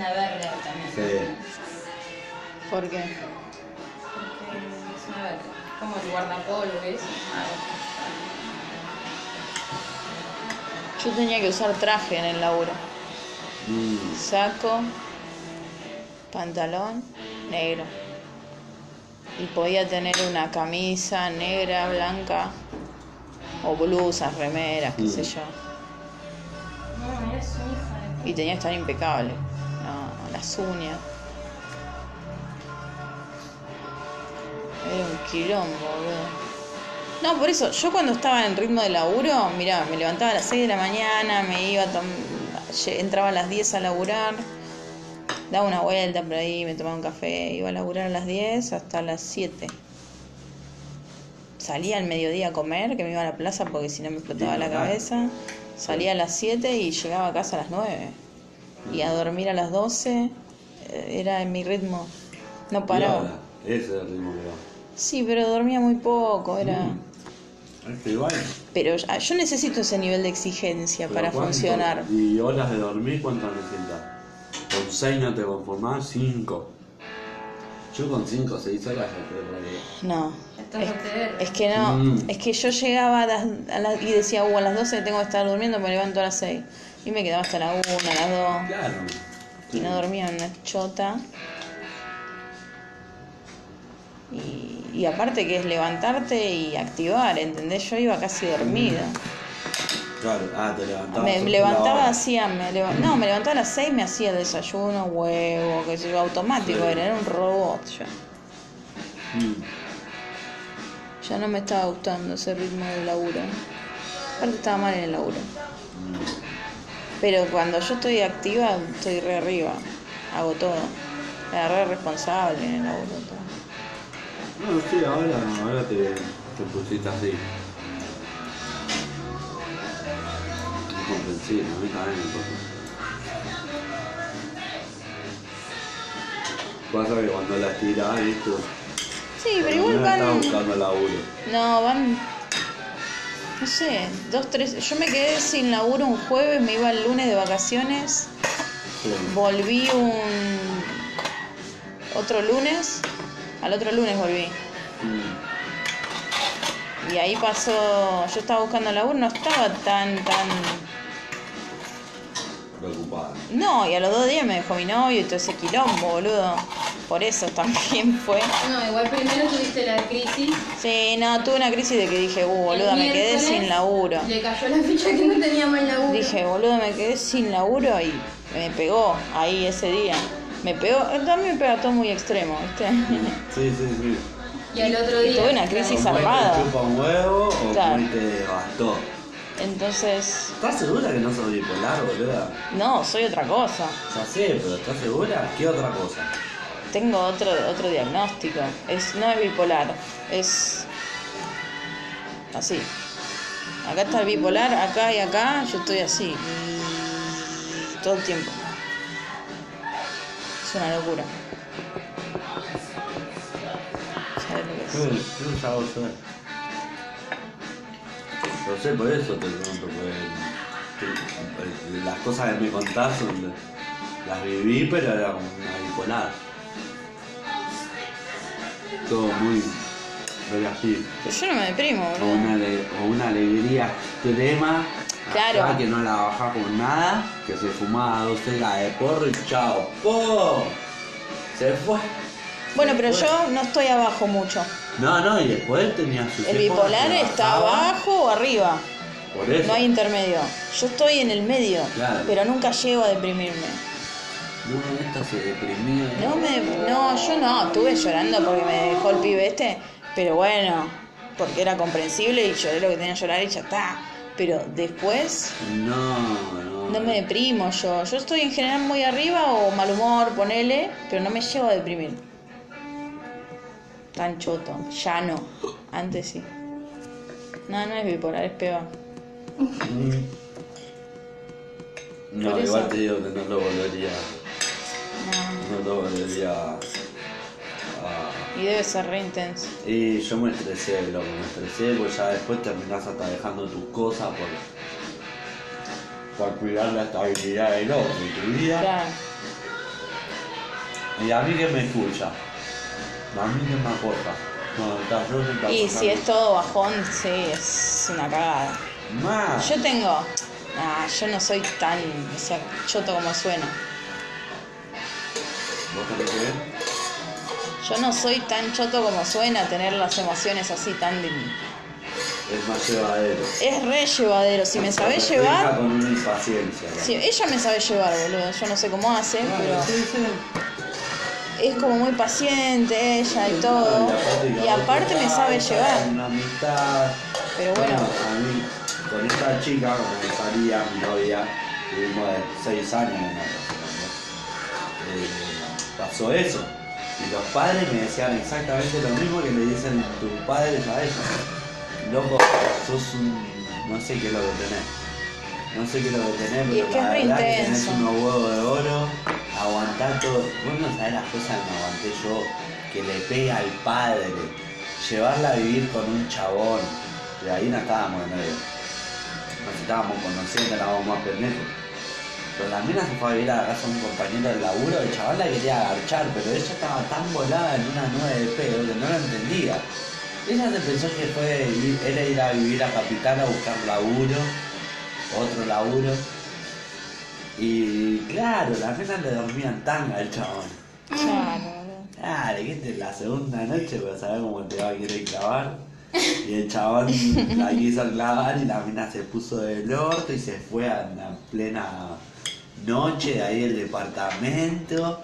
Una verde también. Sí. ¿Por qué? Porque es una verde. Como el guardapolvo, ¿ves? Yo tenía que usar traje en el laburo. Mm. Saco, pantalón, negro. Y podía tener una camisa negra, blanca, o blusas, remeras, qué sé Mm. yo. No, eres un hija de Y tenía que estar impecable. No, las uñas. Era un quilombo, boludo. No, por eso, yo cuando estaba en ritmo de laburo, mirá, me levantaba a las 6 de la mañana, me iba, entraba a las 10 a laburar, daba una vuelta por ahí, me tomaba un café, iba a laburar a las 10 hasta las 7. Salía al mediodía a comer, que me iba a la plaza porque si no me explotaba la cabeza. Salía a las 7 y llegaba a casa a las 9. Y a dormir a las 12 eh, era en mi ritmo. No paraba. ahora, Ese es el ritmo que va. Sí, pero dormía muy poco, era... Mm. Es que igual. Pero yo yo necesito ese nivel de exigencia pero para ¿cuánto? funcionar. ¿Y horas de dormir cuántas necesitas? ¿Con 6 no te conformás? 5. Yo con 5 o 6 horas ya te No. Es, es que no, Mm. es que yo llegaba a las, a las- y decía, uh, a las 12 tengo que estar durmiendo, me levanto a las 6. Y me quedaba hasta la 1, a las 2. Claro. Y no dormía en una chota. Y, y aparte que es levantarte y activar, ¿entendés? Yo iba casi dormida. Claro, ah, te levantabas. Me levantaba, hacía, me leva- no, me levantaba a las 6, me hacía el desayuno, huevo, que sé yo, automático Sí. era un robot ya. Mm. Ya no me estaba gustando ese ritmo de laburo. Aparte estaba mal en el laburo. Pero cuando yo estoy activa, estoy re arriba. Hago todo. Era re responsable en el laburo. Todo. No, sí, ahora, ahora te, te pusiste así. Comprensible, a mí también me pasa. Pasa que cuando la tirás, ¿viste? Sí, pero igual van. buscando laburo. No, van. No sé, dos, tres. Yo me quedé sin laburo un jueves, me iba el lunes de vacaciones. Sí. Volví un. Otro lunes. Al otro lunes volví. Mm. Y ahí pasó. Yo estaba buscando laburo, no estaba tan, tan. Preocupada. No, y a los dos días me dejó mi novio y todo ese quilombo, boludo. Por eso también fue. No, igual primero tuviste la crisis. Sí, no, tuve una crisis de que dije, uh, boludo, el me quedé sin laburo. Le cayó la ficha que no tenía más laburo. Dije, boludo, me quedé sin laburo y me pegó ahí ese día. Me pegó, también me pega todo muy extremo, ¿viste? Sí, sí, sí. y al otro Y día. tuve una crisis O muy zarpada. te chupa un huevo o Claro. muy te bastó. Entonces, ¿Estás segura que no sos bipolar, boluda? no, soy otra cosa. Ya sé, pero ¿estás segura? ¿Qué otra cosa? Tengo otro, otro diagnóstico. Es, no es bipolar, es así. Acá está el bipolar, acá y acá, yo estoy así. Todo el tiempo. Es una locura. Yo lo sé. Lo sé, por eso te pregunto, porque las cosas que me contás son, las viví, pero era una bipolar. Todo muy. Pero yo no me deprimo, O boludo. una, o una alegría extrema, Claro. acá que no la bajás con nada, que se fumaba dos cegas de porro y chao, ¡pum! Se fue. Bueno, pero yo no estoy abajo mucho. No, no, y después tenía sus El bipolar está bajaba, abajo o arriba. Por eso. No hay intermedio. Yo estoy en el medio, Claro. pero nunca llego a deprimirme. No, esta se deprimió. No me, no, yo no, estuve llorando porque me dejó el pibe este, pero bueno, porque era comprensible y lloré lo que tenía que llorar y ya está. Pero después No, no. no me deprimo yo. Yo estoy en general muy arriba o mal humor, ponele, pero no me llevo a deprimir. Tan choto, ya no. Antes sí. No, no es bipolar, es peor. Mm. No, igual te digo que no lo volvería. No. No lo volvería a. Y debe ser re intenso. Y yo me estresé, loco, me estresé porque ya después terminás hasta dejando tus cosas por, por cuidar la estabilidad del otro en tu vida. Claro. Y a mí que me escucha. A mí que me aporta. Y si es todo bajón, sí, es una cagada. Más. Yo tengo. Nah, yo no soy tan. O sea, choto como suena. ¿Vos tenés que ver? Yo no soy tan choto como suena tener las emociones así tan. de- Es más llevadero. Es re llevadero. Si me sabés llevar. con una impaciencia. ¿no? Sí, ella me sabe llevar, boludo. Yo no sé cómo hace, Claro, pero sí, sí. es como muy paciente ella y todo. Y aparte me sabe llevar. Una amistad. Pero bueno, a mí, con esta chica, la que salía, mi novia, tuvimos de 6 años en la eh, pasó eso. Y los padres me decían exactamente lo mismo que le dicen tus padres a ella. Loco, sos un. no sé qué es lo que tenés. No sé qué es lo que tenés, pero es que es la verdad que tenés unos huevos de oro, aguantá todo. Vos no sabés las cosas que me aguanté yo, que le pega al padre, llevarla a vivir con un chabón. Y ahí no estábamos en medio. Nos estábamos conociendo, éramos más pendejos. Pero la mina se fue a vivir a la casa de un compañero del laburo, el chaval la quería agarchar, pero ella estaba tan volada en una nube de pedo que no lo entendía. Ella se pensó que fue era ir a vivir a Capital a buscar laburo, otro laburo. Y claro, la mina le dormían tanga al chabón. claro. Claro, que esta es la segunda noche, pues sabes cómo te va a querer clavar. Y el chabón la quiso clavar y la mina se puso del orto y se fue a la plena noche de ahí del departamento.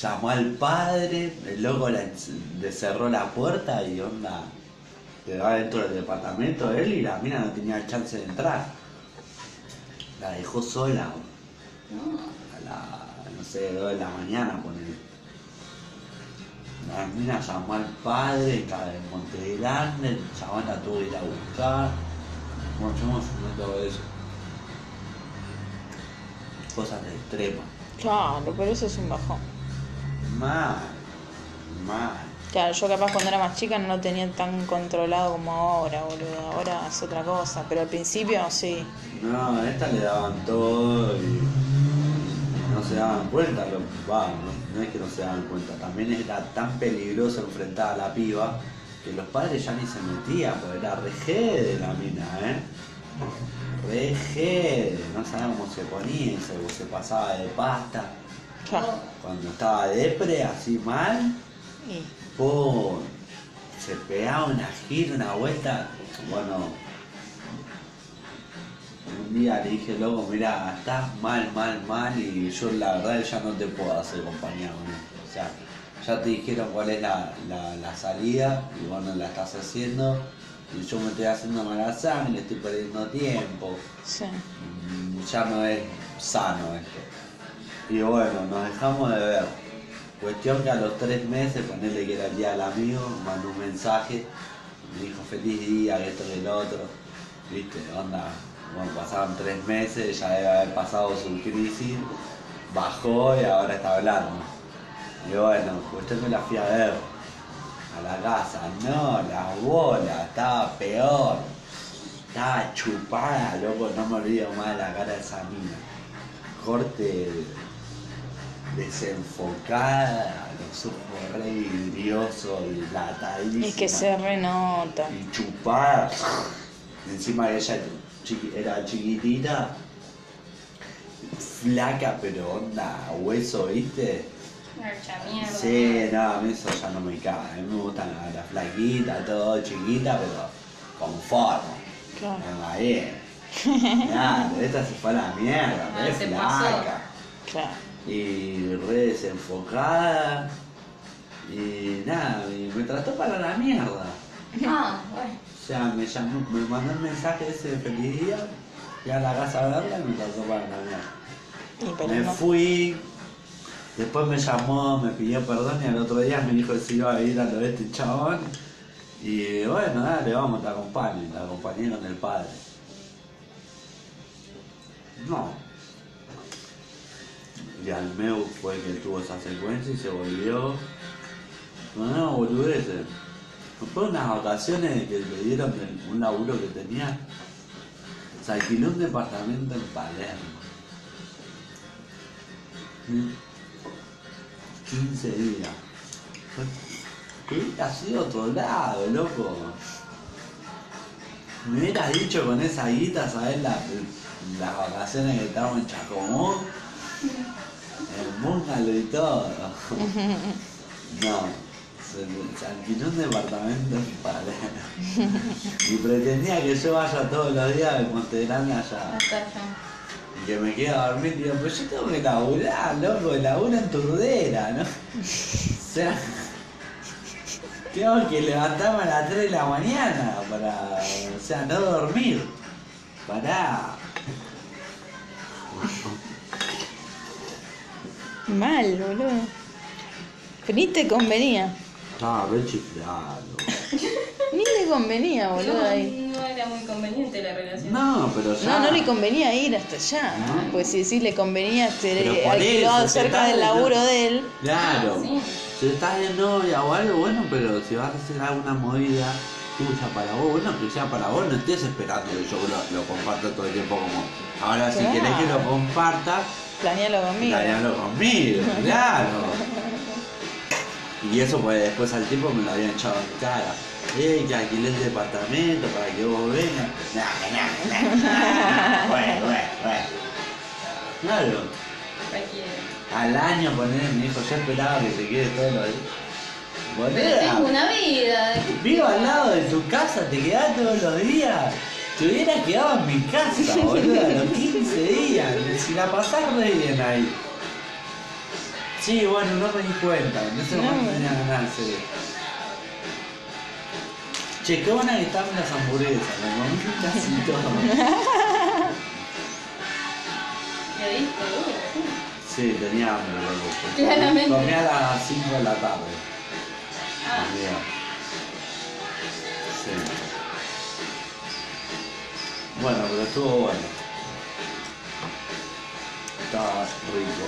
Llamó al padre, el loco le cerró la puerta y onda, quedó dentro del departamento él y la mina no tenía chance de entrar. La dejó sola, a la, no sé, 2 de la mañana, ponele. La mina llamó al padre, estaba en Monte Grande, el chabón la tuvo que ir a buscar. Eso. Cosas extremas. Claro, pero eso es un bajón. Mal, mal. Claro, yo capaz cuando era más chica no lo tenía tan controlado como ahora, boludo. Ahora es otra cosa, pero al principio sí. No, a esta le daban todo y no se daban cuenta. Lo, va, no, no es que no se daban cuenta, también era tan peligroso enfrentar a la piba que los padres ya ni se metían, porque era re jede la mina, ¿eh? Re jede, no sabíamos cómo se ponía, se, se pasaba de pasta. Claro. Cuando estaba depre, así mal, se pegaba una gira, una vuelta. Bueno, un día le dije, loco, mira, estás mal, mal, mal y yo la verdad ya no te puedo hacer compañía. O sea, ya te dijeron cuál es la, la, la salida y vos no la estás haciendo yo me estoy haciendo mala sangre, estoy perdiendo tiempo. sí. Mm, Ya no es sano esto. Y bueno, nos dejamos de ver. Cuestión que a los tres meses, ponerle que era el día del amigo, mandó un mensaje, me dijo feliz día, que esto y el otro. Viste, onda, bueno, pasaron tres meses, ya debe haber pasado su crisis, bajó y ahora está hablando. Y bueno, cuestión que la fui a ver a la casa, no, la bola, estaba peor. Estaba chupada, loco, no me olvido más de la cara de esa mina. Corte desenfocada, los ojos re vidriosos, dilatadísima. Es que se renota. Y chupada. Encima ella chiqui- era chiquitita, flaca, pero onda, hueso, ¿viste? Mierda. Sí, no, a mí eso ya no me cae. A mí me gustan las la flaquitas, todo chiquita, pero con forma. Claro. Venga bien. Claro, esta se fue a la mierda, Ah, pasó. flaca. Claro. Y re desenfocada. Y nada, y me trató para la mierda. Ah, bueno. O sea, me llamó, me mandó un mensaje ese de feliz día, fui a la casa a verla y me trató para la mierda. Y Me no. fui, después me llamó, me pidió perdón y al otro día me dijo que se iba a ir a lo de este chabón. Y bueno, dale, vamos, te acompaño, te acompañé con el padre. No. Y al meu fue el que tuvo esa secuencia y se volvió. No, no, boludeces. Después de unas vacaciones que le dieron un laburo que tenía, se alquiló un departamento en Palermo. 15 días. Hubiera sido otro lado, loco. Me hubieras dicho con esa guita, ¿sabes? La- las vacaciones que estamos en Chacomú. En búngalo y todo. No, se, se alquiló un departamento en Palermo. Y pretendía que yo vaya todos los días de Monte Grande allá. Y que me quede a dormir, digo, pues yo tengo que laburar, loco, laburo en turdera, ¿no? O sea, tengo que levantarme a las 3 de la mañana para, o sea, no dormir. Pará. Mal, boludo. Pero ni te convenía. Estaba re chiflado. Ni le convenía, boludo, ahí. No era muy conveniente la relación. No, pero ya. No, no le convenía ir hasta allá. No. Pues si sí le convenía ser por alquilado eso, cerca del laburo de él. Claro. Sí. Si estás de novia o algo, bueno, pero si vas a hacer alguna movida tuya para vos, bueno, que sea para vos, no estés esperando que yo lo, lo comparta todo el tiempo como. Ahora, si querés que lo compartas, Planealo conmigo. planealo conmigo, claro. Y eso pues después al tiempo me lo habían echado en cara. Eh, que alquilé el departamento para que vos vengas. Nah, nah, nah. Bueno, bueno, bueno. Claro. Al año poner mi hijo, yo esperaba que se quede todos los días. Pero tengo una vida. vivo al lado de tu casa, te quedás todos los días. Te hubieras quedado en mi casa, boludo, los 15 días. Si la pasás re bien ahí. Sí, bueno, no me di cuenta. En ese No, momento bueno. tenía Che, qué buenas que estaban las hamburguesas, me comí casi todo. Uh, Sí, tenía hambre, loco. Claramente. Comí a las 5 de la tarde. Ah. Sí. Bueno, pero estuvo bueno. Estaba rico.